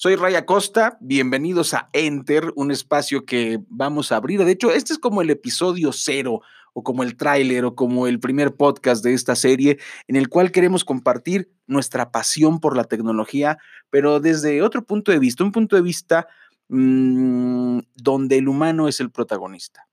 Soy Raya Costa, bienvenidos a Enter, un espacio que vamos a abrir. De hecho, este es como el episodio cero o como el tráiler o como el primer podcast de esta serie en el cual queremos compartir nuestra pasión por la tecnología, pero desde otro punto de vista, un punto de vista mmm, donde el humano es el protagonista.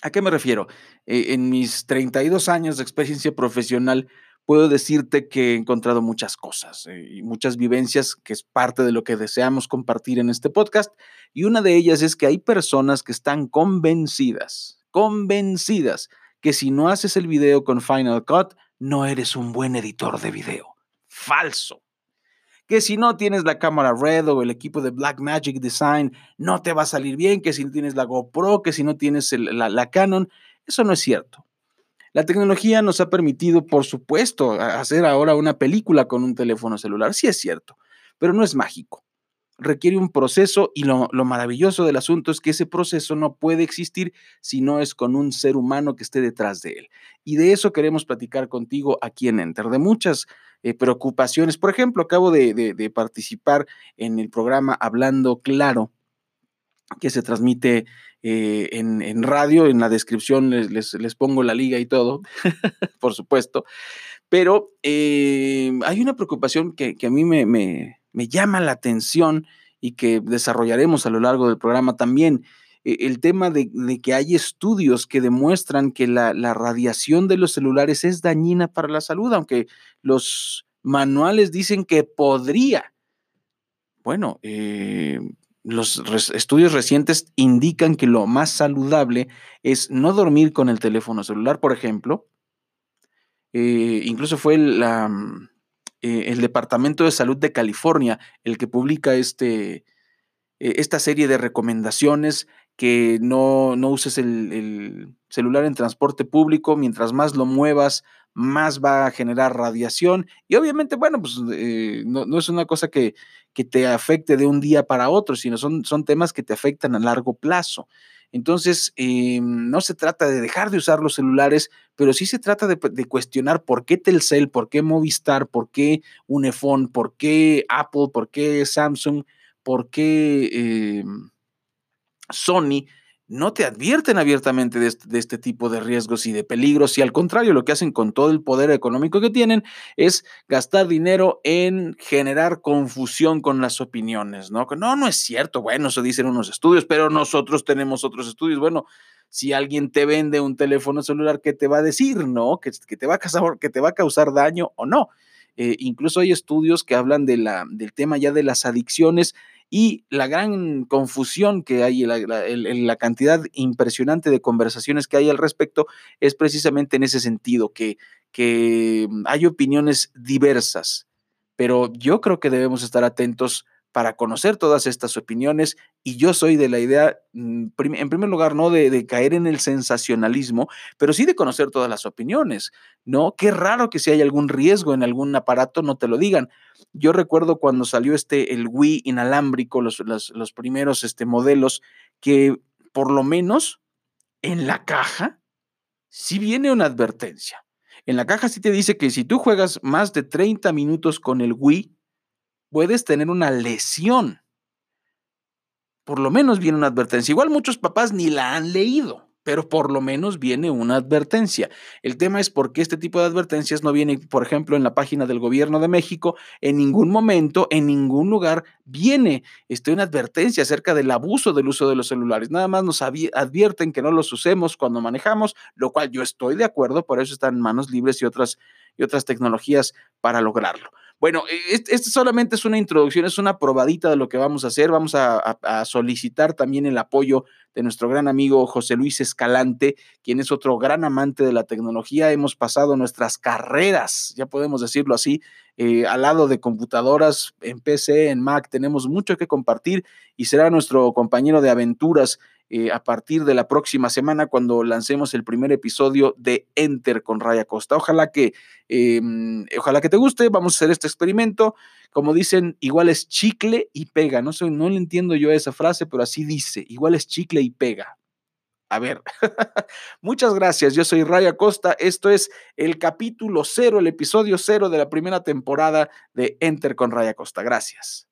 ¿A qué me refiero? Eh, en mis 32 años de experiencia profesional, puedo decirte que he encontrado muchas cosas eh, y muchas vivencias que es parte de lo que deseamos compartir en este podcast. Y una de ellas es que hay personas que están convencidas, convencidas, que si no haces el video con Final Cut, no eres un buen editor de video. Falso. Que si no tienes la cámara Red o el equipo de Blackmagic Design, no te va a salir bien. Que si no tienes la GoPro, que si no tienes la Canon, eso no es cierto. La tecnología nos ha permitido, por supuesto, hacer ahora una película con un teléfono celular. Sí es cierto, pero no es mágico. Requiere un proceso y lo, maravilloso del asunto es que ese proceso no puede existir si no es con un ser humano que esté detrás de él. Y de eso queremos platicar contigo aquí en Enter, de muchas eh, preocupaciones. Por ejemplo, acabo de participar en el programa Hablando Claro, que se transmite eh, en, radio, en la descripción les, pongo la liga y todo, por supuesto, pero eh, hay una preocupación que, a mí me, llama la atención y que desarrollaremos a lo largo del programa también. E, el tema de, que hay estudios que demuestran que la, radiación de los celulares es dañina para la salud, aunque los manuales dicen que podría. Bueno, eh, los estudios recientes indican que lo más saludable es no dormir con el teléfono celular, por ejemplo. Eh, incluso fue mm, eh, el Departamento de Salud de California el que publica este, e, esta serie de recomendaciones que no, uses el, celular en transporte público, mientras más lo muevas, más va a generar radiación. Y obviamente, bueno, pues eh, no, es una cosa que, que, te afecte de un día para otro, sino son, son temas que te afectan a largo plazo. Entonces, eh, no se trata de dejar de usar los celulares, pero sí se trata de, cuestionar por qué Telcel, por qué Movistar, por qué Unifón, por qué Apple, por qué Samsung, por qué eh, Sony no te advierten abiertamente de este, tipo de riesgos y de peligros y al contrario, lo que hacen con todo el poder económico que tienen es gastar dinero en generar confusión con las opiniones, ¿no? No, no es cierto, bueno, eso dicen unos estudios, pero nosotros tenemos otros estudios. Bueno, si alguien te vende un teléfono celular, ¿qué te va a decir, no? Que, te, va a causar, que te va a causar daño o no. Eh, incluso hay estudios que hablan de la, del tema ya de las adicciones y la gran confusión que hay, la, la, cantidad impresionante de conversaciones que hay al respecto es precisamente en ese sentido, que, que hay opiniones diversas, pero yo creo que debemos estar atentos para conocer todas estas opiniones y yo soy de la idea, mm, en primer lugar, no de, caer en el sensacionalismo, pero sí de conocer todas las opiniones, ¿no? Qué raro que si hay algún riesgo en algún aparato no te lo digan. Yo recuerdo cuando salió este, el Wii inalámbrico, los, los, primeros este, modelos, que por lo menos en la caja sí viene una advertencia. En la caja sí te dice que si tú juegas más de 30 minutos con el Wii, puedes tener una lesión. Por lo menos viene una advertencia. Igual muchos papás ni la han leído, pero por lo menos viene una advertencia. El tema es por qué este tipo de advertencias no viene, por ejemplo, en la página del gobierno de México. En ningún momento, en ningún lugar viene este, una advertencia acerca del abuso del uso de los celulares. Nada más nos advierten que no los usemos cuando manejamos, lo cual yo estoy de acuerdo, por eso están manos libres y otras, y otras tecnologías para lograrlo. Bueno, esto solamente es una introducción, es una probadita de lo que vamos a hacer. Vamos a, solicitar también el apoyo de nuestro gran amigo José Luis Escalante, quien es otro gran amante de la tecnología. Hemos pasado nuestras carreras, ya podemos decirlo así, eh, al lado de computadoras en PC, en Mac. Tenemos mucho que compartir y será nuestro compañero de aventuras eh, a partir de la próxima semana cuando lancemos el primer episodio de Enter con Raya Costa. Ojalá que, em, ojalá que te guste. Vamos a hacer este experimento. Como dicen, igual es chicle y pega. No, sé, no le entiendo yo esa frase, pero así dice. Igual es chicle y pega. A ver, muchas gracias. Yo soy Raya Costa. Esto es el capítulo cero, el episodio cero de la primera temporada de Enter con Raya Costa. Gracias.